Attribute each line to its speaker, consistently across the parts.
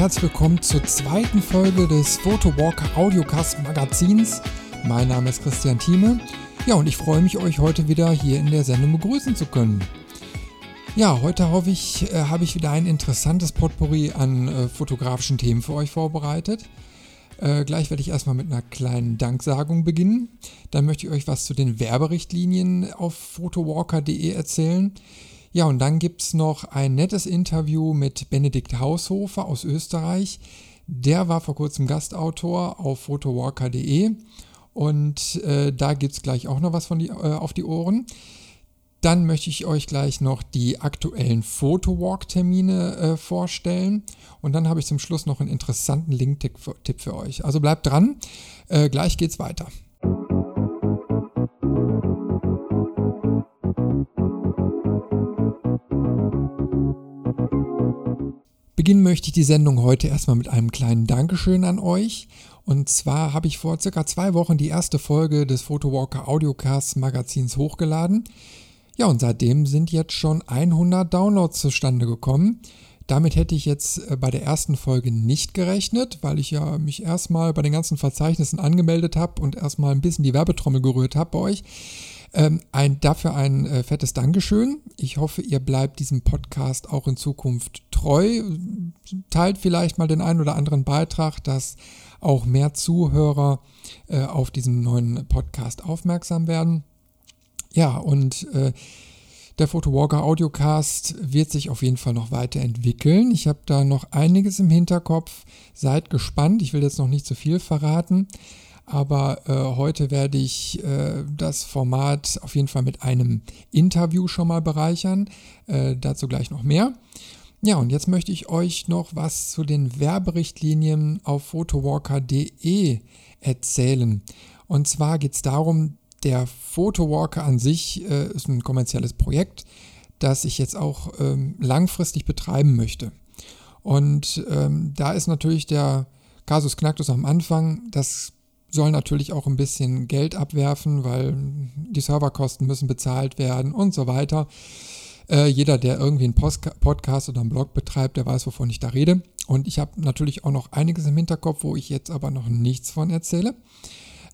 Speaker 1: Herzlich willkommen zur zweiten Folge des Photowalker Audiocast Magazins. Mein Name ist Christian Thieme. Ja, und ich freue mich, euch heute wieder hier in der Sendung begrüßen zu können. Ja, heute hoffe ich, äh, habe ich wieder ein interessantes Potpourri an äh, fotografischen Themen für euch vorbereitet. Äh, gleich werde ich erstmal mit einer kleinen Danksagung beginnen. Dann möchte ich euch was zu den Werberichtlinien auf photowalker.de erzählen. Ja, und dann gibt es noch ein nettes Interview mit Benedikt Haushofer aus Österreich. Der war vor kurzem Gastautor auf photowalker.de und äh, da gibt es gleich auch noch was von die, äh, auf die Ohren. Dann möchte ich euch gleich noch die aktuellen Photowalk-Termine äh, vorstellen. Und dann habe ich zum Schluss noch einen interessanten Link-Tipp für euch. Also bleibt dran, äh, gleich geht's weiter. Beginnen möchte ich die Sendung heute erstmal mit einem kleinen Dankeschön an euch. Und zwar habe ich vor circa zwei Wochen die erste Folge des Photowalker Audiocast Magazins hochgeladen. Ja, und seitdem sind jetzt schon 100 Downloads zustande gekommen. Damit hätte ich jetzt äh, bei der ersten Folge nicht gerechnet, weil ich ja mich erstmal bei den ganzen Verzeichnissen angemeldet habe und erstmal ein bisschen die Werbetrommel gerührt habe bei euch. Ähm, ein, dafür ein äh, fettes Dankeschön. Ich hoffe, ihr bleibt diesem Podcast auch in Zukunft treu. Teilt vielleicht mal den einen oder anderen Beitrag, dass auch mehr Zuhörer äh, auf diesen neuen Podcast aufmerksam werden. Ja, und äh, der Photowalker Audiocast wird sich auf jeden Fall noch weiterentwickeln. Ich habe da noch einiges im Hinterkopf. Seid gespannt. Ich will jetzt noch nicht zu viel verraten. Aber äh, heute werde ich äh, das Format auf jeden Fall mit einem Interview schon mal bereichern. Äh, dazu gleich noch mehr. Ja, und jetzt möchte ich euch noch was zu den Werberichtlinien auf photowalker.de erzählen. Und zwar geht es darum, der Photowalker an sich äh, ist ein kommerzielles Projekt, das ich jetzt auch ähm, langfristig betreiben möchte. Und ähm, da ist natürlich der Casus Knacktus am Anfang, das soll natürlich auch ein bisschen Geld abwerfen, weil die Serverkosten müssen bezahlt werden und so weiter. Äh, jeder, der irgendwie einen Post Podcast oder einen Blog betreibt, der weiß, wovon ich da rede. Und ich habe natürlich auch noch einiges im Hinterkopf, wo ich jetzt aber noch nichts von erzähle.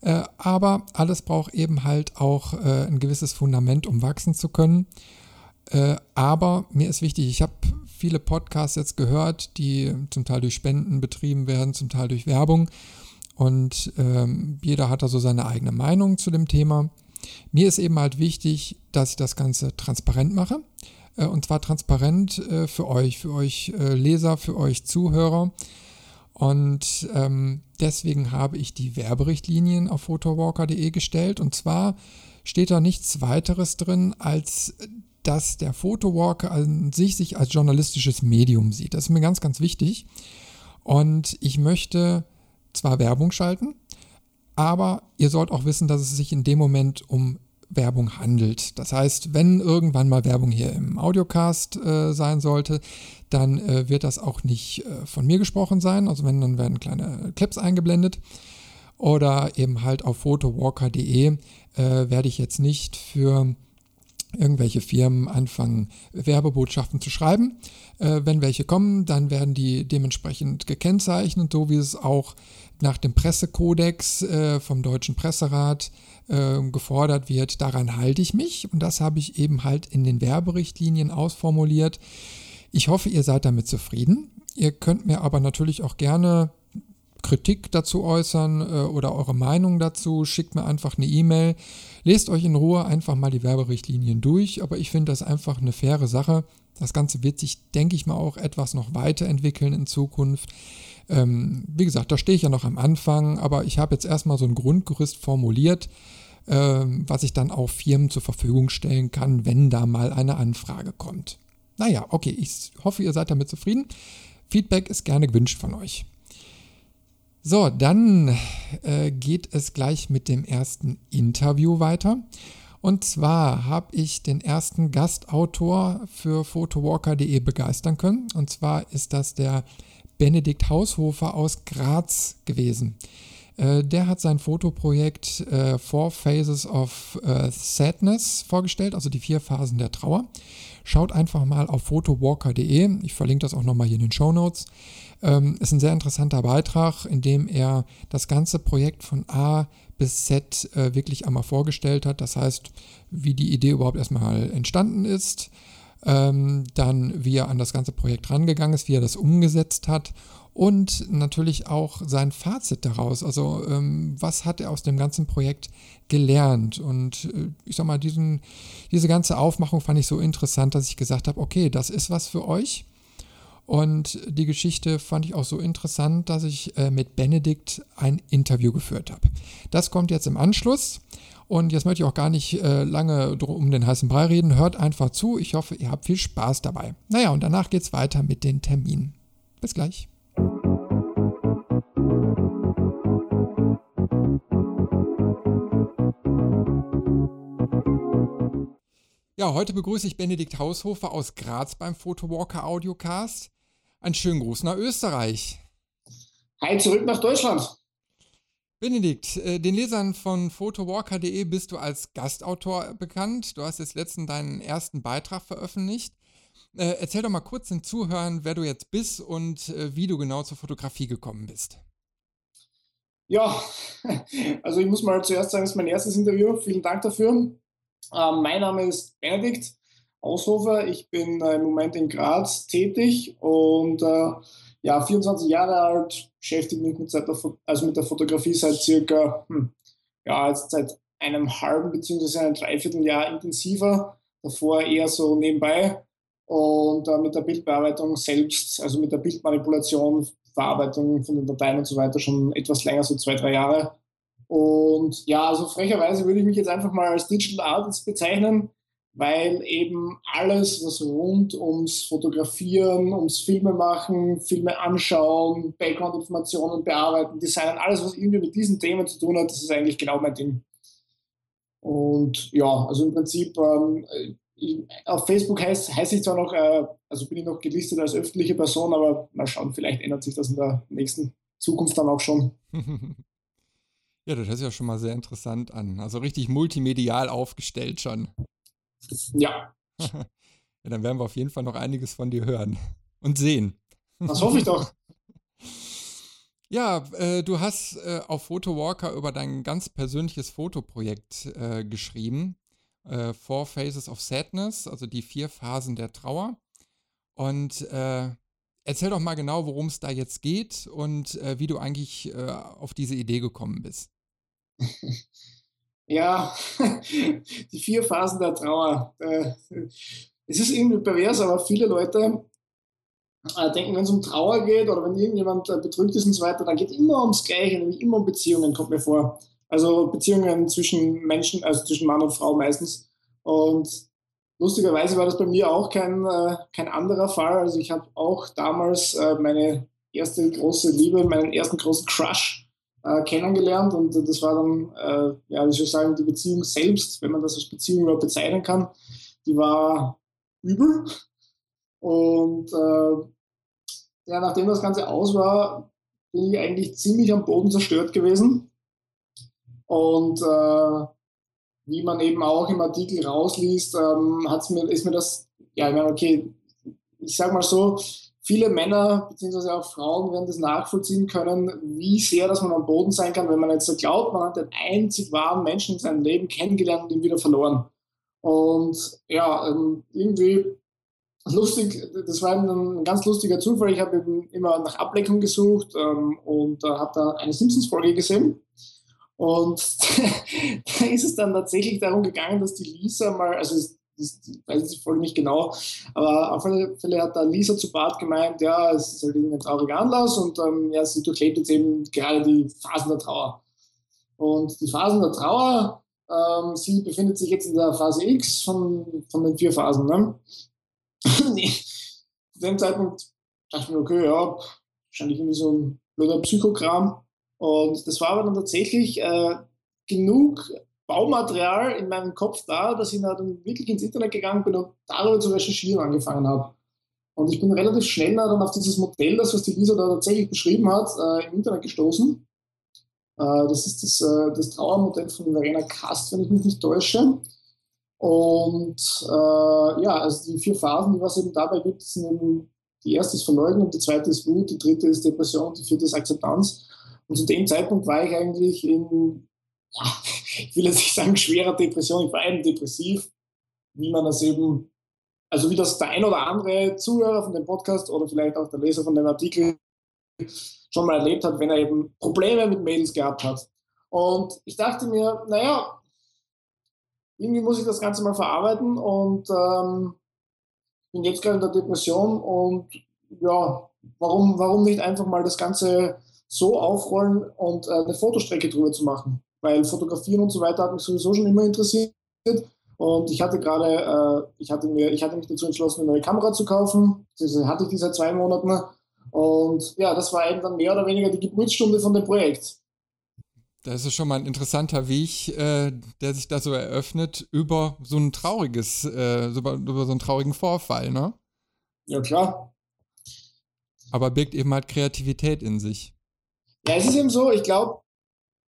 Speaker 1: Äh, aber alles braucht eben halt auch äh, ein gewisses Fundament, um wachsen zu können. Äh, aber mir ist wichtig, ich habe viele Podcasts jetzt gehört, die zum Teil durch Spenden betrieben werden, zum Teil durch Werbung. Und ähm, jeder hat da so seine eigene Meinung zu dem Thema. Mir ist eben halt wichtig, dass ich das Ganze transparent mache. Äh, und zwar transparent äh, für euch, für euch äh, Leser, für euch Zuhörer. Und ähm, deswegen habe ich die Werberichtlinien auf photowalker.de gestellt. Und zwar steht da nichts weiteres drin, als dass der Photowalker an sich sich als journalistisches Medium sieht. Das ist mir ganz, ganz wichtig. Und ich möchte zwar Werbung schalten, aber ihr sollt auch wissen, dass es sich in dem Moment um Werbung handelt. Das heißt, wenn irgendwann mal Werbung hier im Audiocast äh, sein sollte, dann äh, wird das auch nicht äh, von mir gesprochen sein. Also wenn, dann werden kleine Clips eingeblendet. Oder eben halt auf photowalker.de äh, werde ich jetzt nicht für irgendwelche Firmen anfangen, Werbebotschaften zu schreiben. Äh, wenn welche kommen, dann werden die dementsprechend gekennzeichnet, so wie es auch nach dem Pressekodex äh, vom Deutschen Presserat äh, gefordert wird. Daran halte ich mich und das habe ich eben halt in den Werberichtlinien ausformuliert. Ich hoffe, ihr seid damit zufrieden. Ihr könnt mir aber natürlich auch gerne Kritik dazu äußern äh, oder eure Meinung dazu. Schickt mir einfach eine E-Mail. Lest euch in Ruhe einfach mal die Werberichtlinien durch. Aber ich finde das einfach eine faire Sache. Das Ganze wird sich, denke ich mal, auch etwas noch weiterentwickeln in Zukunft. Ähm, wie gesagt, da stehe ich ja noch am Anfang, aber ich habe jetzt erstmal so ein Grundgerüst formuliert, ähm, was ich dann auch Firmen zur Verfügung stellen kann, wenn da mal eine Anfrage kommt. Naja, okay, ich hoffe, ihr seid damit zufrieden. Feedback ist gerne gewünscht von euch. So, dann äh, geht es gleich mit dem ersten Interview weiter. Und zwar habe ich den ersten Gastautor für photowalker.de begeistern können. Und zwar ist das der Benedikt Haushofer aus Graz gewesen. Äh, der hat sein Fotoprojekt äh, Four Phases of äh, Sadness vorgestellt, also die vier Phasen der Trauer. Schaut einfach mal auf photowalker.de. Ich verlinke das auch nochmal hier in den Show Notes. Ähm, ist ein sehr interessanter Beitrag, in dem er das ganze Projekt von A bis Z äh, wirklich einmal vorgestellt hat. Das heißt, wie die Idee überhaupt erstmal entstanden ist, ähm, dann wie er an das ganze Projekt rangegangen ist, wie er das umgesetzt hat und natürlich auch sein Fazit daraus. Also ähm, was hat er aus dem ganzen Projekt gelernt? Und äh, ich sag mal, diesen, diese ganze Aufmachung fand ich so interessant, dass ich gesagt habe, okay, das ist was für euch. Und die Geschichte fand ich auch so interessant, dass ich äh, mit Benedikt ein Interview geführt habe. Das kommt jetzt im Anschluss. Und jetzt möchte ich auch gar nicht äh, lange um den heißen Brei reden. Hört einfach zu. Ich hoffe, ihr habt viel Spaß dabei. Naja, und danach geht es weiter mit den Terminen. Bis gleich. Ja, heute begrüße ich Benedikt Haushofer aus Graz beim Photowalker Audiocast. Einen schönen Gruß nach Österreich.
Speaker 2: Hi, zurück nach Deutschland.
Speaker 1: Benedikt, äh, den Lesern von photowalker.de bist du als Gastautor bekannt. Du hast jetzt letztens deinen ersten Beitrag veröffentlicht. Äh, erzähl doch mal kurz den Zuhörern, wer du jetzt bist und äh, wie du genau zur Fotografie gekommen bist.
Speaker 2: Ja, also ich muss mal zuerst sagen, es ist mein erstes Interview. Vielen Dank dafür. Ähm, mein Name ist Benedikt Aushofer. Ich bin äh, im Moment in Graz tätig und äh, ja, 24 Jahre alt, beschäftige mich mit, der, also mit der Fotografie seit circa, hm, ja, jetzt seit einem halben bzw. einem Dreivierteljahr intensiver. Davor eher so nebenbei und äh, mit der Bildbearbeitung selbst, also mit der Bildmanipulation, Verarbeitung von den Dateien und so weiter schon etwas länger, so zwei, drei Jahre. Und ja, also frecherweise würde ich mich jetzt einfach mal als Digital Artist bezeichnen, weil eben alles, was rund ums Fotografieren, ums Filme machen, Filme anschauen, Background-Informationen bearbeiten, Designen, alles, was irgendwie mit diesen Themen zu tun hat, das ist eigentlich genau mein Ding. Und ja, also im Prinzip ähm, auf Facebook heißt, heißt ich zwar noch, äh, also bin ich noch gelistet als öffentliche Person, aber mal schauen, vielleicht ändert sich das in der nächsten Zukunft dann auch schon.
Speaker 1: Ja, das sich ja schon mal sehr interessant an. Also richtig multimedial aufgestellt schon.
Speaker 2: Ja.
Speaker 1: ja, dann werden wir auf jeden Fall noch einiges von dir hören und sehen.
Speaker 2: Das hoffe ich doch.
Speaker 1: Ja, äh, du hast äh, auf Photowalker über dein ganz persönliches Fotoprojekt äh, geschrieben. Äh, Four Phases of Sadness, also die vier Phasen der Trauer. Und äh, erzähl doch mal genau, worum es da jetzt geht und äh, wie du eigentlich auf diese Idee gekommen bist.
Speaker 2: Ja, die vier Phasen der Trauer. Äh, es ist irgendwie pervers, aber viele Leute äh, denken, wenn es um Trauer geht oder wenn irgendjemand äh, betrübt ist und so weiter, dann geht immer ums Gleiche, nämlich immer um Beziehungen, kommt mir vor. Also Beziehungen zwischen Menschen, also zwischen Mann und Frau meistens. Und lustigerweise war das bei mir auch kein, kein anderer Fall. Also ich habe auch damals meine erste große Liebe, meinen ersten großen Crush äh, kennengelernt und das war dann, äh, ja, wie soll ich sagen, die Beziehung selbst, wenn man das als Beziehung überhaupt bezeichnen kann, die war übel. Und äh, ja, nachdem das Ganze aus war, bin ich eigentlich ziemlich am Boden zerstört gewesen. Und äh, wie man eben auch im Artikel rausliest, ähm, hat's mir, ist mir das, ja, ich meine, okay, ich sag mal so, viele Männer bzw. auch Frauen werden das nachvollziehen können, wie sehr dass man am Boden sein kann, wenn man jetzt glaubt, man hat den einzig wahren Menschen in seinem Leben kennengelernt und ihn wieder verloren. Und ja, ähm, irgendwie lustig, das war ein ganz lustiger Zufall. Ich habe eben immer nach Ablenkung gesucht ähm, und äh, habe da eine Simpsons-Folge gesehen. Und da ist es dann tatsächlich darum gegangen, dass die Lisa mal, also das, weiß ich voll nicht genau, aber auf alle Fälle hat da Lisa zu Bart gemeint, ja, es ist halt ein trauriger Anlass und ähm, ja, sie durchlebt jetzt eben gerade die Phasen der Trauer. Und die Phasen der Trauer, ähm, sie befindet sich jetzt in der Phase X von, von den vier Phasen. Ne? Zu dem Zeitpunkt dachte ich mir, okay, ja, wahrscheinlich irgendwie so ein blöder Psychogramm. Und das war aber dann tatsächlich äh, genug Baumaterial in meinem Kopf da, dass ich dann wirklich ins Internet gegangen bin und darüber zu recherchieren angefangen habe. Und ich bin relativ schnell dann auf dieses Modell, das was die Lisa da tatsächlich beschrieben hat, äh, im Internet gestoßen. Äh, das ist das, äh, das Trauermodell von Verena Kast, wenn ich mich nicht täusche. Und äh, ja, also die vier Phasen, die was eben dabei gibt, sind eben, die erste ist Verleugnung, die zweite ist Wut, die dritte ist Depression, die vierte ist Akzeptanz. Und zu dem Zeitpunkt war ich eigentlich in, ja, ich will jetzt nicht sagen schwerer Depression, ich war eben depressiv, wie man das eben, also wie das der ein oder andere Zuhörer von dem Podcast oder vielleicht auch der Leser von dem Artikel schon mal erlebt hat, wenn er eben Probleme mit Mädels gehabt hat. Und ich dachte mir, naja, irgendwie muss ich das Ganze mal verarbeiten und ähm, bin jetzt gerade in der Depression und ja, warum, warum nicht einfach mal das Ganze so aufrollen und äh, eine Fotostrecke drüber zu machen? Weil Fotografieren und so weiter hat mich sowieso schon immer interessiert. Und ich hatte gerade, äh, ich hatte mir, ich hatte mich dazu entschlossen, eine neue Kamera zu kaufen. Das hatte ich die seit zwei Monaten. Und ja, das war eben dann mehr oder weniger die Geburtsstunde von dem Projekt.
Speaker 1: Das ist schon mal ein interessanter Weg, äh, der sich da so eröffnet über so ein trauriges, äh, über, über so einen traurigen Vorfall, ne?
Speaker 2: Ja, klar.
Speaker 1: Aber birgt eben halt Kreativität in sich.
Speaker 2: Ja, es ist eben so, ich glaube,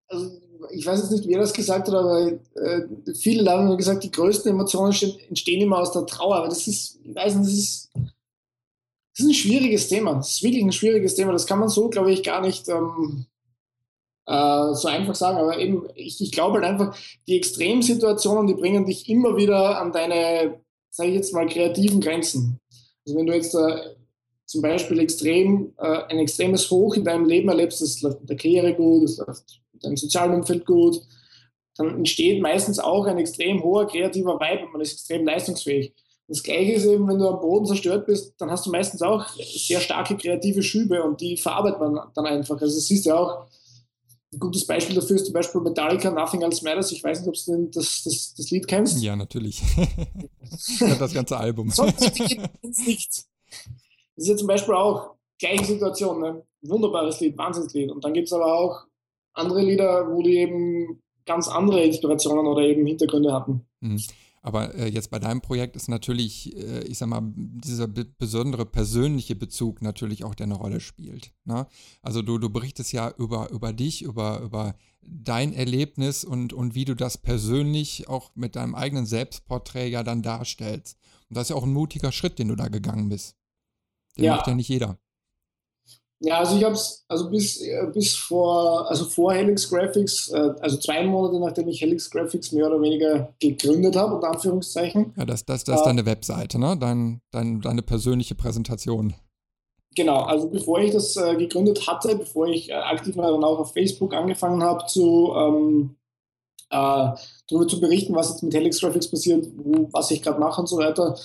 Speaker 2: also ich weiß jetzt nicht, wer das gesagt hat, aber äh, viele haben gesagt, die größten Emotionen entstehen immer aus der Trauer. Aber das ist, ich weiß nicht, das ist, das ist ein schwieriges Thema. Das ist wirklich ein schwieriges Thema. Das kann man so, glaube ich, gar nicht ähm, äh, so einfach sagen. Aber eben, ich, ich glaube halt einfach, die Extremsituationen, die bringen dich immer wieder an deine, sage ich jetzt mal, kreativen Grenzen. Also wenn du jetzt äh, zum Beispiel extrem, äh, ein extremes Hoch in deinem Leben erlebst, das läuft mit der Karriere gut, das läuft deinem sozialen Umfeld gut, dann entsteht meistens auch ein extrem hoher kreativer Vibe und man ist extrem leistungsfähig. Das Gleiche ist eben, wenn du am Boden zerstört bist, dann hast du meistens auch sehr starke kreative Schübe und die verarbeitet man dann einfach. Also das siehst du auch, ein gutes Beispiel dafür ist zum Beispiel Metallica Nothing Else Matters. Ich weiß nicht, ob du das, das, das Lied kennst.
Speaker 1: Ja, natürlich. das ganze Album.
Speaker 2: Sonst nicht. Das ist ja zum Beispiel auch gleiche Situation. Ne? Wunderbares Lied, Wahnsinnslied. Und dann gibt es aber auch andere Lieder, wo die eben ganz andere Inspirationen oder eben Hintergründe hatten.
Speaker 1: Mhm. Aber äh, jetzt bei deinem Projekt ist natürlich, äh, ich sag mal, dieser besondere persönliche Bezug natürlich auch, der eine Rolle spielt. Ne? Also du, du berichtest ja über, über dich, über, über dein Erlebnis und, und wie du das persönlich auch mit deinem eigenen Selbstporträt ja dann darstellst. Und das ist ja auch ein mutiger Schritt, den du da gegangen bist. Den ja. macht ja nicht jeder.
Speaker 2: Ja, also ich habe es, also bis, äh, bis vor, also vor Helix Graphics, äh, also zwei Monate nachdem ich Helix Graphics mehr oder weniger gegründet habe, unter Anführungszeichen.
Speaker 1: Ja, das, das, das ist deine Webseite, ne? Dein, dein, deine persönliche Präsentation.
Speaker 2: Genau, also bevor ich das äh, gegründet hatte, bevor ich äh, aktiv mal dann auch auf Facebook angefangen habe zu ähm, äh, darüber zu berichten, was jetzt mit Helix Graphics passiert, wo, was ich gerade mache und so weiter,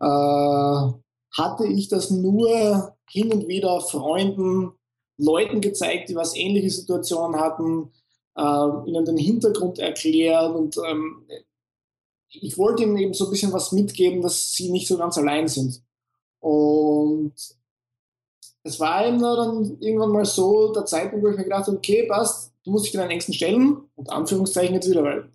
Speaker 2: äh, hatte ich das nur hin und wieder Freunden, Leuten gezeigt, die was ähnliche Situationen hatten, äh, ihnen den Hintergrund erklärt und ähm, ich wollte ihnen eben so ein bisschen was mitgeben, dass sie nicht so ganz allein sind. Und es war eben dann irgendwann mal so der Zeitpunkt, wo ich mir gedacht habe, okay, passt, du musst dich deinen Ängsten stellen, und Anführungszeichen jetzt wieder, weil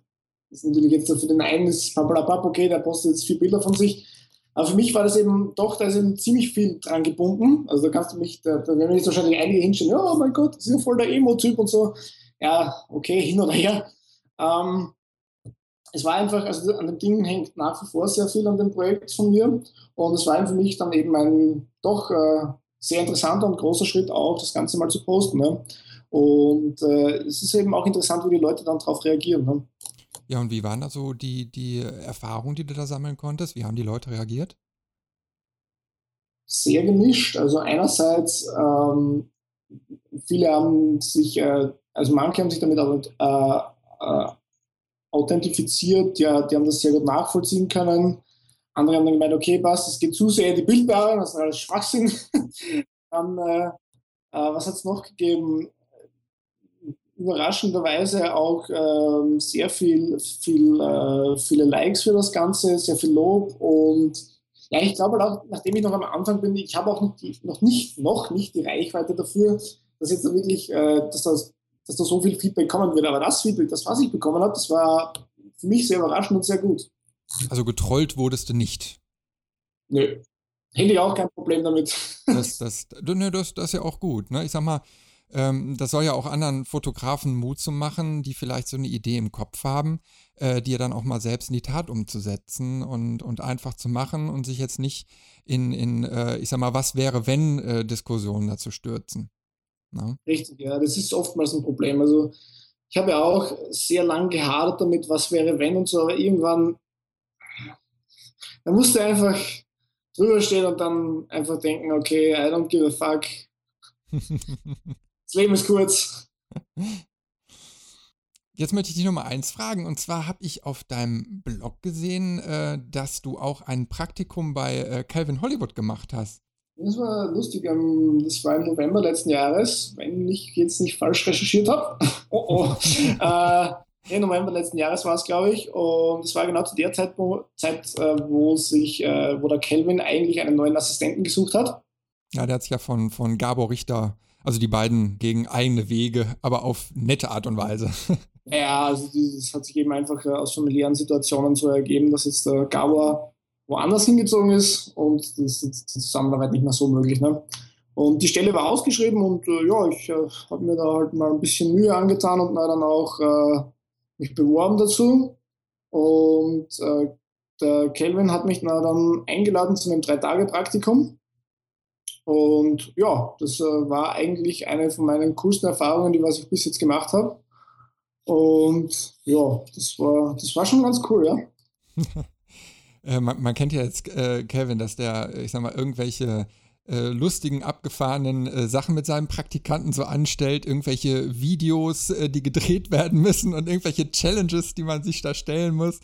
Speaker 2: das ist natürlich jetzt für den einen ist okay, der postet jetzt vier Bilder von sich, aber für mich war das eben doch, da ist eben ziemlich viel dran gebunden. Also da kannst du mich, da, da werden jetzt wahrscheinlich einige hinstellen, oh mein Gott, das ist ja voll der Emo-Typ und so. Ja, okay, hin oder her. Ähm, es war einfach, also an dem Ding hängt nach wie vor sehr viel an dem Projekt von mir. Und es war für mich dann eben ein doch äh, sehr interessanter und großer Schritt auch, das Ganze mal zu posten. Ne? Und äh, es ist eben auch interessant, wie die Leute dann darauf reagieren. Ne?
Speaker 1: Ja, und wie waren da so die, die Erfahrungen, die du da sammeln konntest? Wie haben die Leute reagiert?
Speaker 2: Sehr gemischt. Also einerseits, ähm, viele haben sich, äh, also manche haben sich damit äh, äh, authentifiziert, ja, die haben das sehr gut nachvollziehen können. Andere haben dann gemeint, okay, passt, es geht zu sehr die Bildbarung, das ist alles Schwachsinn. dann, äh, äh, was hat es noch gegeben? Überraschenderweise auch ähm, sehr viel, viel äh, viele Likes für das Ganze, sehr viel Lob und ja, ich glaube halt auch, nachdem ich noch am Anfang bin, ich habe auch noch, die, noch, nicht, noch nicht die Reichweite dafür, dass jetzt wirklich, äh, dass, das, dass da so viel Feedback kommen wird. Aber das Feedback, das was ich bekommen habe, das war für mich sehr überraschend und sehr gut.
Speaker 1: Also getrollt wurdest du nicht?
Speaker 2: Nö. Hätte ich auch kein Problem damit.
Speaker 1: Das, das, nö, das, das ist ja auch gut. Ne? Ich sag mal, ähm, das soll ja auch anderen Fotografen Mut zu machen, die vielleicht so eine Idee im Kopf haben, äh, die ja dann auch mal selbst in die Tat umzusetzen und, und einfach zu machen und sich jetzt nicht in, in äh, ich sag mal, was wäre, wenn äh, Diskussionen dazu stürzen.
Speaker 2: Na? Ne? Richtig, ja, das ist oftmals ein Problem. Also ich habe ja auch sehr lang gehadert damit, was wäre, wenn und so, aber irgendwann, da musst du einfach drüber stehen und dann einfach denken, okay, I don't give a fuck. Leben ist kurz.
Speaker 1: Jetzt möchte ich dich Nummer eins fragen. Und zwar habe ich auf deinem Blog gesehen, äh, dass du auch ein Praktikum bei äh, Calvin Hollywood gemacht hast.
Speaker 2: Das war lustig. Ähm, das war im November letzten Jahres, wenn ich jetzt nicht falsch recherchiert habe. oh oh. äh, im November letzten Jahres war es, glaube ich. Und es war genau zu der Zeit, wo, Zeit, äh, wo sich, äh, wo der Calvin eigentlich einen neuen Assistenten gesucht hat.
Speaker 1: Ja, der hat sich ja von, von Gabor Richter, also die beiden gegen eigene Wege, aber auf nette Art und Weise.
Speaker 2: Ja, also das hat sich eben einfach äh, aus familiären Situationen so ergeben, dass jetzt der Gabor woanders hingezogen ist und das ist die Zusammenarbeit nicht mehr so möglich. Ne? Und die Stelle war ausgeschrieben und äh, ja, ich äh, habe mir da halt mal ein bisschen Mühe angetan und dann auch äh, mich beworben dazu. Und äh, der Kelvin hat mich dann eingeladen zu einem Drei-Tage-Praktikum. Und ja, das äh, war eigentlich eine von meinen coolsten Erfahrungen, die was ich bis jetzt gemacht habe. Und ja, das war, das war schon ganz cool, ja.
Speaker 1: äh, man, man, kennt ja jetzt äh, Kevin, dass der, ich sag mal, irgendwelche äh, lustigen, abgefahrenen äh, Sachen mit seinen Praktikanten so anstellt, irgendwelche Videos, die gedreht werden müssen und irgendwelche Challenges, die man sich da stellen muss.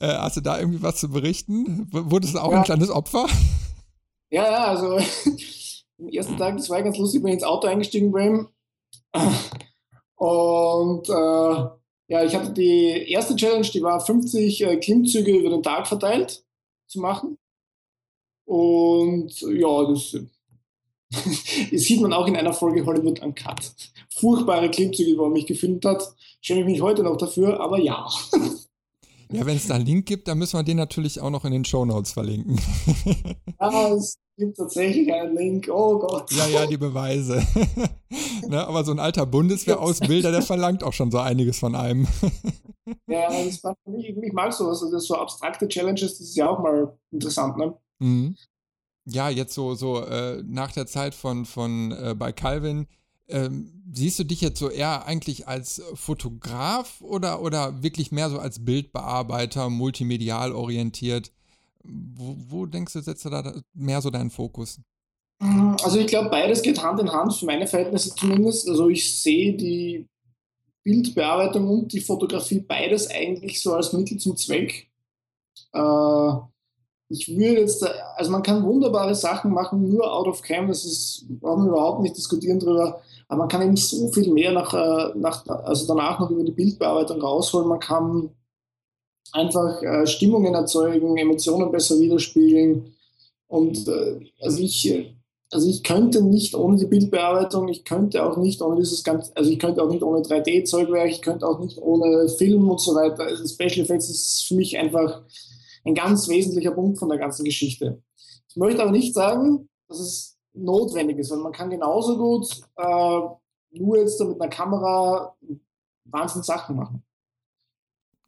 Speaker 1: Hast du da irgendwie was zu berichten? Wurde es auch ja. ein kleines Opfer?
Speaker 2: Ja, ja, also am ersten Tag, das war ganz lustig, bin ich ins Auto eingestiegen bei. Und äh, ja, ich hatte die erste Challenge, die war 50 äh, Klimmzüge über den Tag verteilt zu machen. Und ja, das, das sieht man auch in einer Folge Hollywood Uncut. Furchtbare Klimmzüge, wo er mich gefilmt hat. Schäme ich mich heute noch dafür, aber ja.
Speaker 1: Ja, wenn es da einen Link gibt, dann müssen wir den natürlich auch noch in den Show Notes verlinken.
Speaker 2: Ja, es gibt tatsächlich einen Link. Oh Gott.
Speaker 1: Ja, ja, die Beweise. ne, aber so ein alter Bundeswehrausbilder, der verlangt auch schon so einiges von einem.
Speaker 2: ja, das war mich, ich mag sowas. Also so abstrakte Challenges, das ist ja auch mal interessant, ne? Mhm.
Speaker 1: Ja, jetzt so, so äh, nach der Zeit von, von äh, bei Calvin, ähm, siehst du dich jetzt so eher eigentlich als Fotograf oder, oder wirklich mehr so als Bildbearbeiter, multimedial orientiert? Wo, wo denkst du, setzt du da mehr so deinen Fokus?
Speaker 2: Also ich glaube, beides geht Hand in Hand, für meine Verhältnisse zumindest. Also ich sehe die Bildbearbeitung und die Fotografie beides eigentlich so als Mittel zum Zweck. Äh, ich würde jetzt, also man kann wunderbare Sachen machen, nur out of cam, das ist, brauchen wir überhaupt nicht diskutieren drüber, aber man kann eben so viel mehr nach, äh, nach, also danach noch über die Bildbearbeitung rausholen. Man kann einfach äh, Stimmungen erzeugen, Emotionen besser widerspiegeln. Und äh, also ich, also ich könnte nicht ohne die Bildbearbeitung, ich könnte auch nicht ohne dieses ganze, also ich könnte auch nicht ohne 3D-Zeugwerk, ich könnte auch nicht ohne Film und so weiter. Also Special Effects ist für mich einfach ein ganz wesentlicher Punkt von der ganzen Geschichte. Ich möchte aber nicht sagen, dass es notwendig ist, weil man kann genauso gut äh, nur jetzt mit einer Kamera Wahnsinn Sachen machen.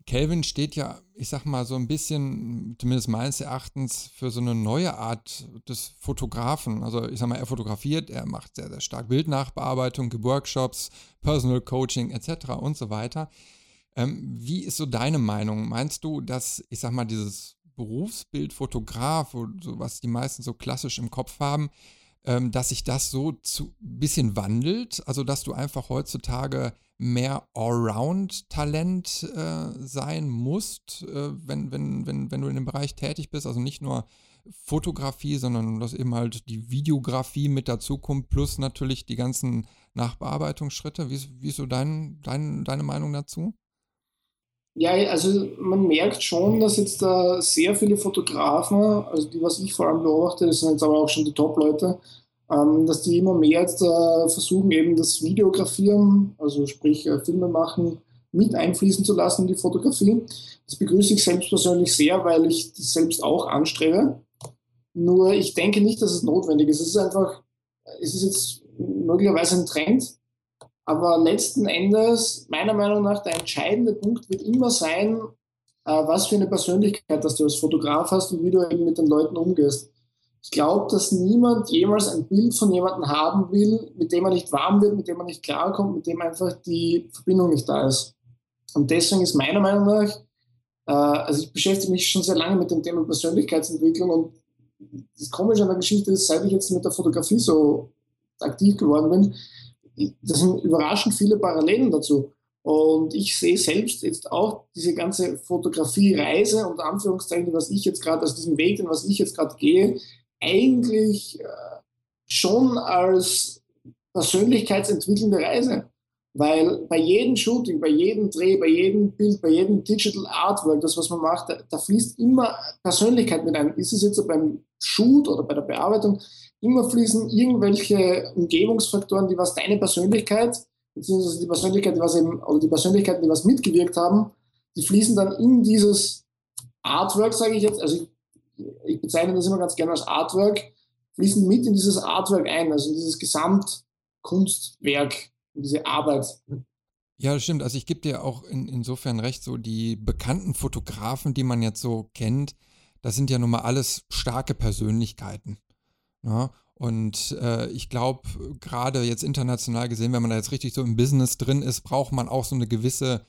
Speaker 1: Kelvin steht ja, ich sag mal, so ein bisschen, zumindest meines Erachtens, für so eine neue Art des Fotografen. Also ich sag mal, er fotografiert, er macht sehr, sehr stark Bildnachbearbeitung, Workshops, Personal Coaching etc. und so weiter. Ähm, wie ist so deine Meinung? Meinst du, dass, ich sag mal, dieses Berufsbild Fotograf, was die meisten so klassisch im Kopf haben, dass sich das so ein bisschen wandelt? Also, dass du einfach heutzutage mehr Allround-Talent äh, sein musst, äh, wenn, wenn, wenn, wenn du in dem Bereich tätig bist. Also nicht nur Fotografie, sondern dass eben halt die Videografie mit dazukommt, plus natürlich die ganzen Nachbearbeitungsschritte. Wie, wie ist so dein, dein, deine Meinung dazu?
Speaker 2: Ja, also man merkt schon, dass jetzt da sehr viele Fotografen, also die, was ich vor allem beobachte, das sind jetzt aber auch schon die Top-Leute, ähm, dass die immer mehr jetzt äh, versuchen, eben das Videografieren, also sprich äh, Filme machen, mit einfließen zu lassen in die Fotografie. Das begrüße ich selbst persönlich sehr, weil ich das selbst auch anstrebe. Nur ich denke nicht, dass es notwendig ist. Es ist einfach, es ist jetzt möglicherweise ein Trend, Aber letzten Endes, meiner Meinung nach, der entscheidende Punkt wird immer sein, äh, was für eine Persönlichkeit dass du als Fotograf hast und wie du eben mit den Leuten umgehst. Ich glaube, dass niemand jemals ein Bild von jemandem haben will, mit dem er nicht warm wird, mit dem er nicht klarkommt, mit dem einfach die Verbindung nicht da ist. Und deswegen ist meiner Meinung nach, äh, also ich beschäftige mich schon sehr lange mit dem Thema Persönlichkeitsentwicklung und das Komische an der Geschichte ist, seit ich jetzt mit der Fotografie so aktiv geworden bin, das sind überraschend viele Parallelen dazu. Und ich sehe selbst jetzt auch diese ganze Fotografie-Reise und Anführungszeichen, was ich jetzt gerade, also diesen Weg, den was ich jetzt gerade gehe, eigentlich äh, schon als persönlichkeitsentwickelnde Reise. Weil bei jedem Shooting, bei jedem Dreh, bei jedem Bild, bei jedem Digital Artwork, das, was man macht, da, da fließt immer Persönlichkeit mit ein. Ist es jetzt beim Shoot oder bei der Bearbeitung, immer fließen irgendwelche Umgebungsfaktoren, die was deine Persönlichkeit, beziehungsweise die Persönlichkeit, die was eben, oder die Persönlichkeiten, die was mitgewirkt haben, die fließen dann in dieses Artwork, sage ich jetzt, also ich, ich bezeichne das immer ganz gerne als Artwork, fließen mit in dieses Artwork ein, also in dieses Gesamtkunstwerk diese Arbeit.
Speaker 1: Ja, das stimmt. Also ich gebe dir auch in, insofern recht, so die bekannten Fotografen, die man jetzt so kennt, das sind ja nun mal alles starke Persönlichkeiten. Ne? Und äh, ich glaube, gerade jetzt international gesehen, wenn man da jetzt richtig so im Business drin ist, braucht man auch so eine gewisse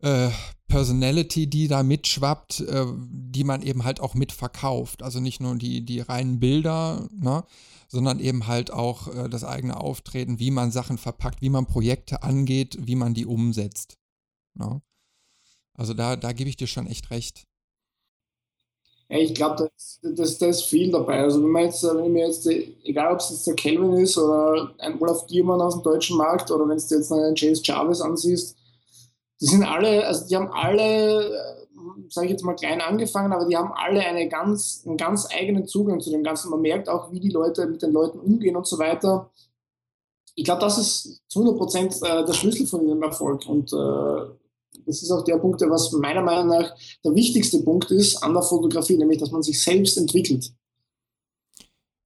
Speaker 1: äh, Personality, die da mitschwappt, äh, die man eben halt auch mitverkauft. Also nicht nur die, die reinen Bilder, ne? sondern eben halt auch äh, das eigene Auftreten, wie man Sachen verpackt, wie man Projekte angeht, wie man die umsetzt. Ne? Also da, da gebe ich dir schon echt recht.
Speaker 2: Ich glaube, da das, das ist viel dabei. Also wenn man jetzt, wenn mir jetzt, egal ob es jetzt der Kelvin ist oder ein Olaf Giermann aus dem deutschen Markt oder wenn du jetzt einen Chase Jarvis ansiehst, die sind alle, also die haben alle sage ich jetzt mal klein angefangen, aber die haben alle eine ganz, einen ganz eigenen Zugang zu dem Ganzen. Man merkt auch, wie die Leute mit den Leuten umgehen und so weiter. Ich glaube, das ist zu 100 Prozent äh, der Schlüssel von ihrem Erfolg. Und äh, das ist auch der Punkt, der was meiner Meinung nach der wichtigste Punkt ist an der Fotografie, nämlich, dass man sich selbst entwickelt.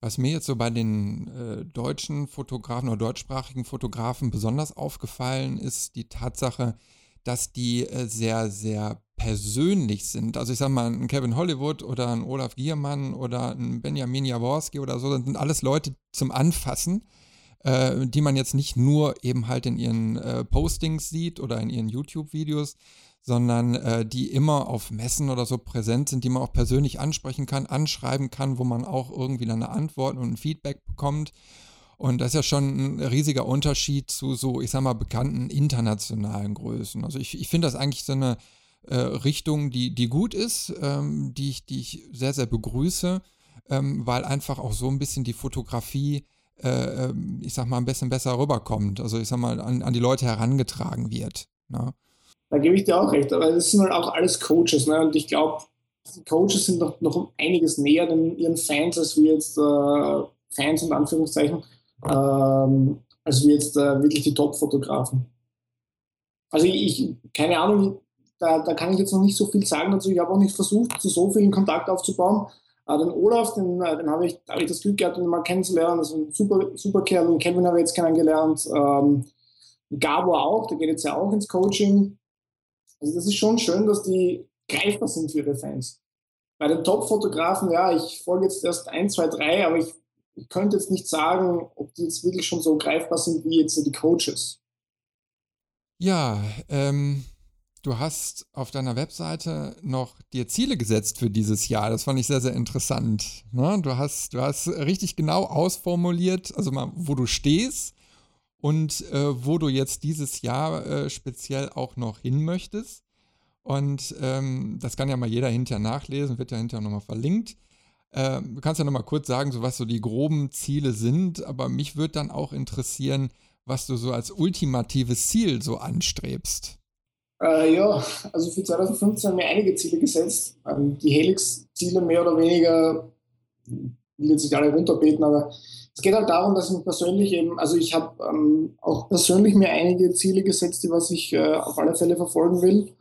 Speaker 1: Was mir jetzt so bei den äh, deutschen Fotografen oder deutschsprachigen Fotografen besonders aufgefallen ist, die Tatsache, dass die äh, sehr, sehr persönlich sind. Also ich sag mal, ein Kevin Hollywood oder ein Olaf Giermann oder ein Benjamin Jaworski oder so, das sind alles Leute zum Anfassen, äh, die man jetzt nicht nur eben halt in ihren äh, Postings sieht oder in ihren YouTube-Videos, sondern äh, die immer auf Messen oder so präsent sind, die man auch persönlich ansprechen kann, anschreiben kann, wo man auch irgendwie dann eine Antwort und ein Feedback bekommt. Und das ist ja schon ein riesiger Unterschied zu so, ich sag mal, bekannten internationalen Größen. Also ich, ich finde das eigentlich so eine äh, Richtung, die, die gut ist, ähm, die, ich, die ich sehr, sehr begrüße, ähm, weil einfach auch so ein bisschen die Fotografie, äh, ähm, ich sag mal, ein bisschen besser rüberkommt. Also ich sag mal, an, an die Leute herangetragen wird. Ne?
Speaker 2: Da gebe ich dir auch recht, aber das sind halt auch alles Coaches. Ne? Und ich glaube, Coaches sind noch, noch um einiges näher den, ihren Fans, als wir jetzt äh, Fans in Anführungszeichen, ähm, als wir jetzt äh, wirklich die Top-Fotografen. Also ich, ich, keine Ahnung, da, da kann ich jetzt noch nicht so viel sagen dazu. Ich habe auch nicht versucht, zu so vielen Kontakt aufzubauen. Äh, den Olaf, den, äh, den habe ich, hab ich das Glück gehabt, ihn mal kennenzulernen. Das ist ein super, super Kerl. Und Kevin habe ich jetzt kennengelernt. Ähm, Gabor auch, der geht jetzt ja auch ins Coaching. Also das ist schon schön, dass die greifbar sind für ihre Fans. Bei den Top-Fotografen, ja, ich folge jetzt erst ein, zwei, drei, aber ich, ich könnte jetzt nicht sagen, ob die jetzt wirklich schon so greifbar sind wie jetzt die Coaches.
Speaker 1: Ja, ähm, Du hast auf deiner Webseite noch dir Ziele gesetzt für dieses Jahr. Das fand ich sehr, sehr interessant. Ne? Du, hast, du hast richtig genau ausformuliert, also mal, wo du stehst und äh, wo du jetzt dieses Jahr äh, speziell auch noch hin möchtest. Und ähm, das kann ja mal jeder hinterher nachlesen, wird ja hinterher nochmal verlinkt. Ähm, du kannst ja nochmal kurz sagen, so was so die groben Ziele sind, aber mich würde dann auch interessieren, was du so als ultimatives Ziel so anstrebst.
Speaker 2: Äh, ja, also für 2015 haben wir einige Ziele gesetzt. Ähm, die Helix-Ziele mehr oder weniger, will jetzt nicht alle runterbeten, aber es geht halt darum, dass ich persönlich eben, also ich habe ähm, auch persönlich mir einige Ziele gesetzt, die was ich äh, auf alle Fälle verfolgen will.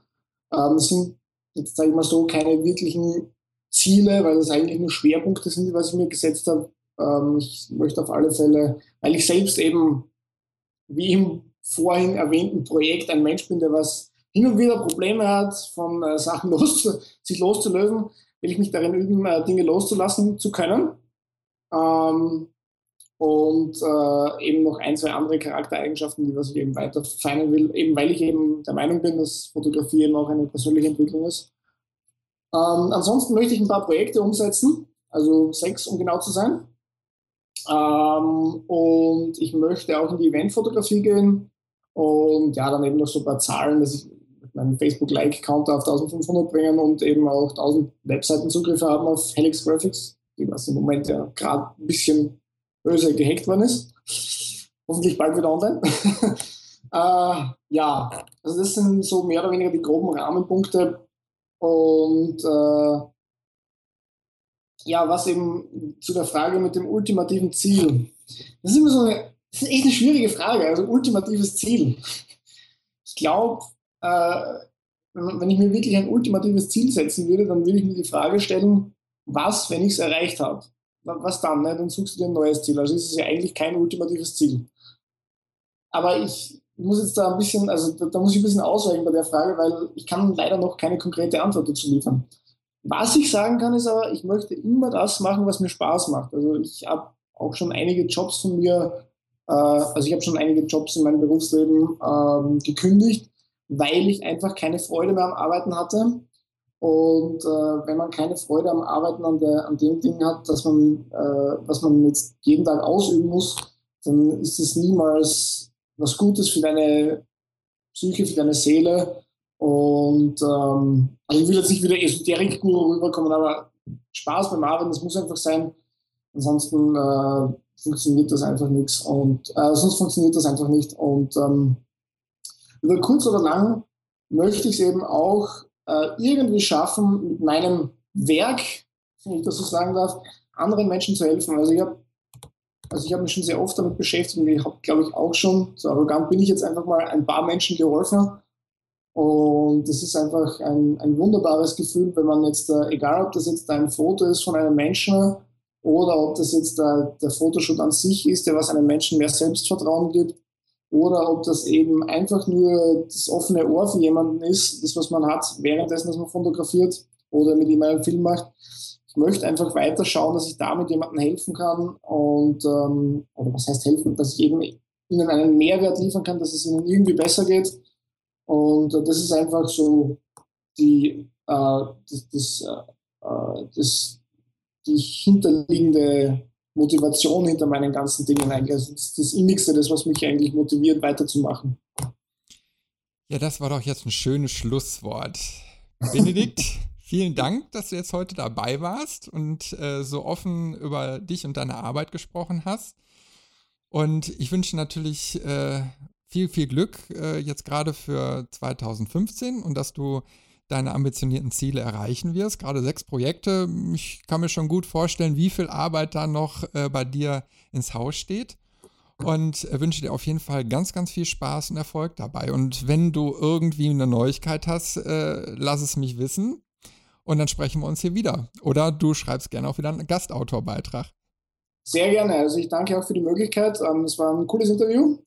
Speaker 2: Ähm, sind jetzt sage ich mal so keine wirklichen Ziele, weil das eigentlich nur Schwerpunkte sind, die was ich mir gesetzt habe. Ähm, ich möchte auf alle Fälle, weil ich selbst eben wie im vorhin erwähnten Projekt ein Mensch bin, der was hin und wieder Probleme hat, von äh, Sachen loszu sich loszulösen, will ich mich darin üben, äh, Dinge loszulassen zu können. Ähm, und äh, eben noch ein, zwei andere Charaktereigenschaften, die ich eben weiter verfeinern will, eben weil ich eben der Meinung bin, dass Fotografie eben auch eine persönliche Entwicklung ist. Ähm, ansonsten möchte ich ein paar Projekte umsetzen, also sechs, um genau zu sein. Ähm, und ich möchte auch in die Eventfotografie gehen und ja, dann eben noch so ein paar Zahlen, dass ich meinen Facebook-Like-Counter auf 1500 bringen und eben auch 1000 Webseitenzugriffe haben auf Helix Graphics, die was im Moment ja gerade ein bisschen böse gehackt worden ist. Hoffentlich bald wieder online. äh, ja, also das sind so mehr oder weniger die groben Rahmenpunkte. Und äh, ja, was eben zu der Frage mit dem ultimativen Ziel. Das ist immer so eine, das ist echt eine schwierige Frage, also ultimatives Ziel. Ich glaube, wenn ich mir wirklich ein ultimatives Ziel setzen würde, dann würde ich mir die Frage stellen, was, wenn ich es erreicht habe? Was dann? Ne? Dann suchst du dir ein neues Ziel. Also ist es ja eigentlich kein ultimatives Ziel. Aber ich muss jetzt da ein bisschen, also da, da muss ich ein bisschen ausweichen bei der Frage, weil ich kann leider noch keine konkrete Antwort dazu liefern. Was ich sagen kann, ist aber, ich möchte immer das machen, was mir Spaß macht. Also ich habe auch schon einige Jobs von mir, äh, also ich habe schon einige Jobs in meinem Berufsleben ähm, gekündigt, weil ich einfach keine Freude mehr am Arbeiten hatte. Und äh, wenn man keine Freude am Arbeiten an, der, an dem Ding hat, dass man, äh, was man jetzt jeden Tag ausüben muss, dann ist es niemals was Gutes für deine Psyche, für deine Seele. Und ähm, also ich will jetzt nicht wieder Esoterik-Guru rüberkommen, aber Spaß beim Arbeiten, das muss einfach sein. Ansonsten äh, funktioniert das einfach nichts und äh, sonst funktioniert das einfach nicht. Und ähm, über kurz oder lang möchte ich es eben auch äh, irgendwie schaffen, mit meinem Werk, wenn ich das so sagen darf, anderen Menschen zu helfen. Also ich habe also ich mich schon sehr oft damit beschäftigt und ich habe, glaube ich, auch schon, so arrogant bin ich jetzt einfach mal, ein paar Menschen geholfen. Und das ist einfach ein, ein wunderbares Gefühl, wenn man jetzt, äh, egal ob das jetzt ein Foto ist von einem Menschen oder ob das jetzt der, der Fotoshoot an sich ist, der was einem Menschen mehr Selbstvertrauen gibt, oder ob das eben einfach nur das offene Ohr für jemanden ist, das, was man hat, währenddessen, dass man fotografiert oder mit ihm einen Film macht. Ich möchte einfach weiter schauen, dass ich damit jemandem helfen kann und, ähm, oder was heißt helfen, dass ich eben ihnen einen Mehrwert liefern kann, dass es ihnen irgendwie besser geht. Und äh, das ist einfach so die, äh, das, das, äh, das, die hinterliegende Motivation hinter meinen ganzen Dingen eigentlich. Also das, das Innigste, das, was mich eigentlich motiviert, weiterzumachen.
Speaker 1: Ja, das war doch jetzt ein schönes Schlusswort. Benedikt, vielen Dank, dass du jetzt heute dabei warst und äh, so offen über dich und deine Arbeit gesprochen hast. Und ich wünsche natürlich äh, viel, viel Glück äh, jetzt gerade für 2015 und dass du deine ambitionierten Ziele erreichen wirst. Gerade sechs Projekte. Ich kann mir schon gut vorstellen, wie viel Arbeit da noch äh, bei dir ins Haus steht. Und äh, wünsche dir auf jeden Fall ganz, ganz viel Spaß und Erfolg dabei. Und wenn du irgendwie eine Neuigkeit hast, äh, lass es mich wissen. Und dann sprechen wir uns hier wieder. Oder du schreibst gerne auch wieder einen Gastautorbeitrag.
Speaker 2: Sehr gerne. Also ich danke auch für die Möglichkeit. Ähm, es war ein cooles Interview.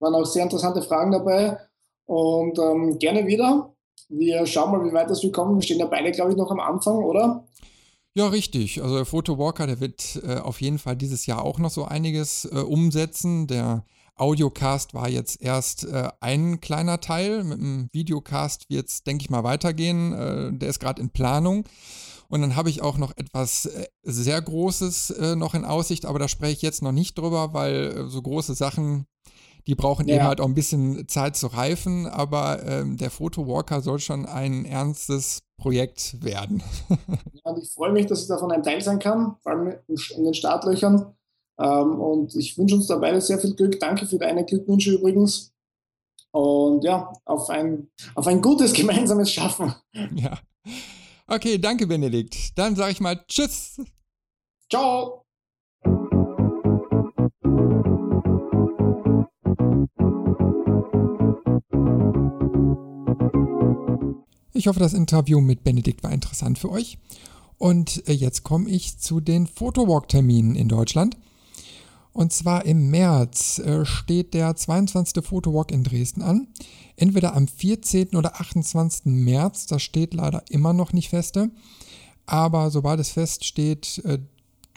Speaker 2: Waren auch sehr interessante Fragen dabei. Und ähm, gerne wieder. Wir schauen mal, wie weit das wir kommen. Wir stehen ja beide, glaube ich, noch am Anfang, oder?
Speaker 1: Ja, richtig. Also der Photowalker, der wird äh, auf jeden Fall dieses Jahr auch noch so einiges äh, umsetzen. Der Audiocast war jetzt erst äh, ein kleiner Teil. Mit dem Videocast wird es, denke ich mal, weitergehen. Äh, der ist gerade in Planung. Und dann habe ich auch noch etwas äh, sehr Großes äh, noch in Aussicht, aber da spreche ich jetzt noch nicht drüber, weil so große Sachen die brauchen ja. eben halt auch ein bisschen Zeit zu reifen, aber ähm, der Photowalker soll schon ein ernstes Projekt werden.
Speaker 2: ja, und ich freue mich, dass ich davon ein Teil sein kann, vor allem in den Startlöchern. Ähm, und ich wünsche uns dabei sehr viel Glück. Danke für deine Glückwünsche übrigens. Und ja, auf ein, auf ein gutes gemeinsames Schaffen.
Speaker 1: Ja. Okay, danke, Benedikt. Dann sage ich mal Tschüss.
Speaker 2: Ciao.
Speaker 1: Ich hoffe, das Interview mit Benedikt war interessant für euch. Und äh, jetzt komme ich zu den Photowalk-Terminen in Deutschland. Und zwar im März äh, steht der 22. Fotowalk in Dresden an. Entweder am 14. oder 28. März, das steht leider immer noch nicht feste. Aber sobald es feststeht, äh,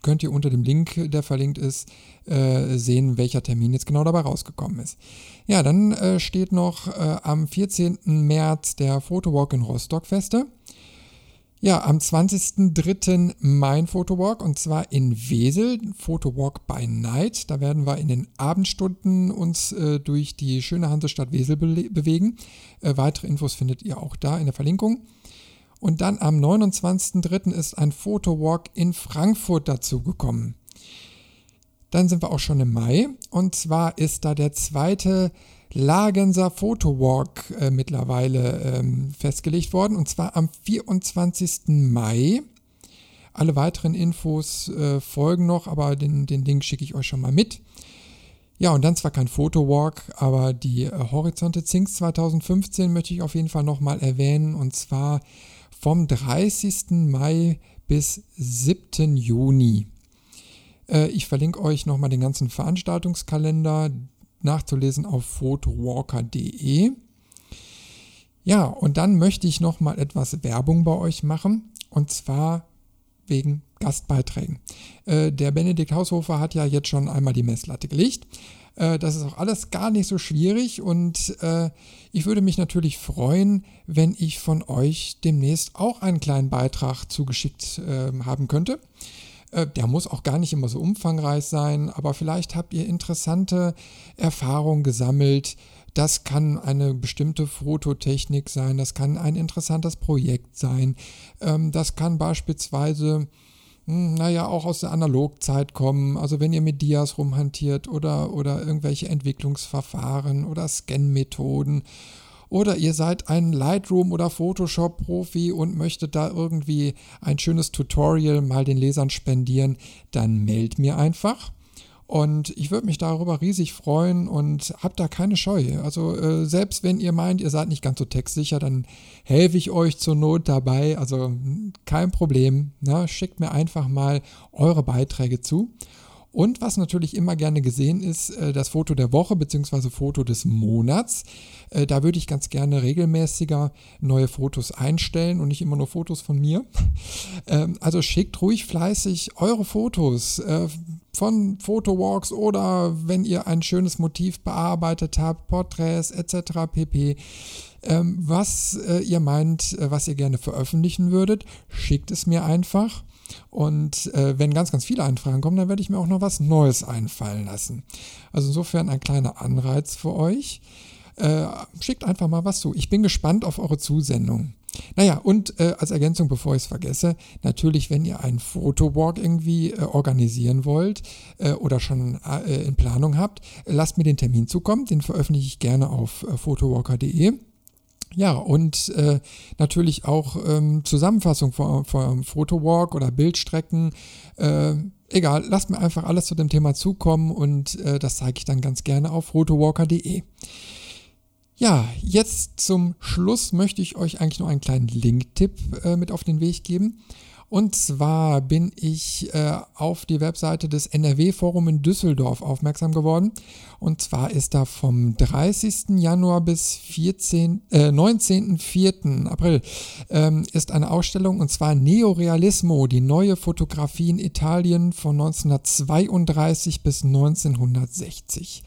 Speaker 1: könnt ihr unter dem Link, der verlinkt ist, äh, sehen, welcher Termin jetzt genau dabei rausgekommen ist. Ja, dann äh, steht noch äh, am 14. März der Fotowalk in Rostock feste. Ja, am 20.03. mein Fotowalk und zwar in Wesel, Fotowalk by Night. Da werden wir in den Abendstunden uns äh, durch die schöne Hansestadt Wesel be bewegen. Äh, weitere Infos findet ihr auch da in der Verlinkung. Und dann am 29.03. ist ein Fotowalk in Frankfurt dazugekommen. Dann sind wir auch schon im Mai und zwar ist da der zweite Lagenser Photowalk äh, mittlerweile ähm, festgelegt worden und zwar am 24. Mai. Alle weiteren Infos äh, folgen noch, aber den, den Link schicke ich euch schon mal mit. Ja, und dann zwar kein Photowalk, aber die äh, Horizonte Zinks 2015 möchte ich auf jeden Fall nochmal erwähnen und zwar vom 30. Mai bis 7. Juni. Äh, ich verlinke euch nochmal den ganzen Veranstaltungskalender nachzulesen auf photowalker.de. Ja, und dann möchte ich noch mal etwas Werbung bei euch machen und zwar wegen Gastbeiträgen. Äh, der Benedikt Haushofer hat ja jetzt schon einmal die Messlatte gelegt. Äh, das ist auch alles gar nicht so schwierig und äh, ich würde mich natürlich freuen, wenn ich von euch demnächst auch einen kleinen Beitrag zugeschickt ähm, haben könnte. Äh, der muss auch gar nicht immer so umfangreich sein, aber vielleicht habt ihr interessante Erfahrungen gesammelt. Das kann eine bestimmte Fototechnik sein, das kann ein interessantes Projekt sein, ähm, das kann beispielsweise naja, auch aus der Analogzeit kommen. Also wenn ihr mit Dias rumhantiert oder, oder irgendwelche Entwicklungsverfahren oder Scan-Methoden oder ihr seid ein Lightroom oder Photoshop-Profi und möchtet da irgendwie ein schönes Tutorial mal den Lesern spendieren, dann meldet mir einfach. Und ich würde mich darüber riesig freuen und habt da keine Scheu. Also äh, selbst wenn ihr meint, ihr seid nicht ganz so textsicher, dann helfe ich euch zur Not dabei. Also kein Problem. Ne? Schickt mir einfach mal eure Beiträge zu. Und was natürlich immer gerne gesehen ist, äh, das Foto der Woche bzw. Foto des Monats. Äh, da würde ich ganz gerne regelmäßiger neue Fotos einstellen und nicht immer nur Fotos von mir. Ähm, also schickt ruhig fleißig eure Fotos äh, von Fotowalks oder wenn ihr ein schönes Motiv bearbeitet habt, Porträts etc. pp. Ähm, was ihr meint, was ihr gerne veröffentlichen würdet, schickt es mir einfach. Und äh, wenn ganz, ganz viele Anfragen kommen, dann werde ich mir auch noch was Neues einfallen lassen. Also insofern ein kleiner Anreiz für euch. Äh, schickt einfach mal was zu. Ich bin gespannt auf eure Zusendung. Naja, und äh, als Ergänzung, bevor ich es vergesse, natürlich, wenn ihr einen Fotowalk irgendwie äh, organisieren wollt äh, oder schon äh, in Planung habt, lasst mir den Termin zukommen. Den veröffentliche ich gerne auf äh, photowalker.de. Ja, und äh, natürlich auch ähm, Zusammenfassung vom, vom Fotowalk oder Bildstrecken. Äh, egal, lasst mir einfach alles zu dem Thema zukommen und äh, das zeige ich dann ganz gerne auf photowalker.de. Ja, jetzt zum Schluss möchte ich euch eigentlich noch einen kleinen Link-Tipp äh, mit auf den Weg geben. Und zwar bin ich äh, auf die Webseite des NRW-Forum in Düsseldorf aufmerksam geworden. Und zwar ist da vom 30. Januar bis 14, äh, 19.04. April ähm, ist eine Ausstellung und zwar Neorealismo, die neue Fotografie in Italien von 1932 bis 1960.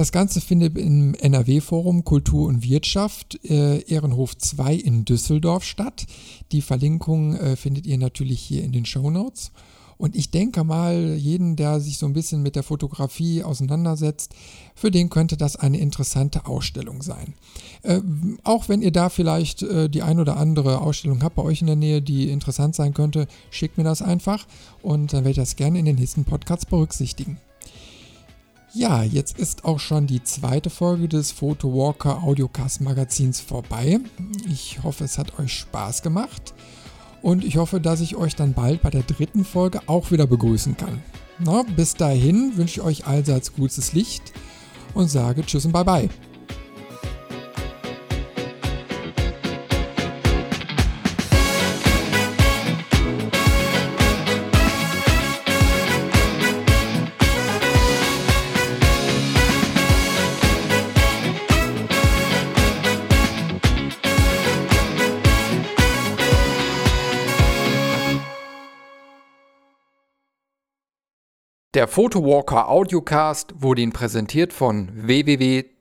Speaker 1: Das Ganze findet im NRW-Forum Kultur und Wirtschaft äh, Ehrenhof 2 in Düsseldorf statt. Die Verlinkung äh, findet ihr natürlich hier in den Show Notes. Und ich denke mal, jeden, der sich so ein bisschen mit der Fotografie auseinandersetzt, für den könnte das eine interessante Ausstellung sein. Äh, auch wenn ihr da vielleicht äh, die ein oder andere Ausstellung habt bei euch in der Nähe, die interessant sein könnte, schickt mir das einfach und dann werde ich das gerne in den nächsten Podcasts berücksichtigen. Ja, jetzt ist auch schon die zweite Folge des Photowalker Audiocast Magazins vorbei. Ich hoffe, es hat euch Spaß gemacht und ich hoffe, dass ich euch dann bald bei der dritten Folge auch wieder begrüßen kann. Na, bis dahin wünsche ich euch allseits gutes Licht und sage Tschüss und Bye Der Photowalker Audiocast wurde Ihnen präsentiert von www.ct.com.de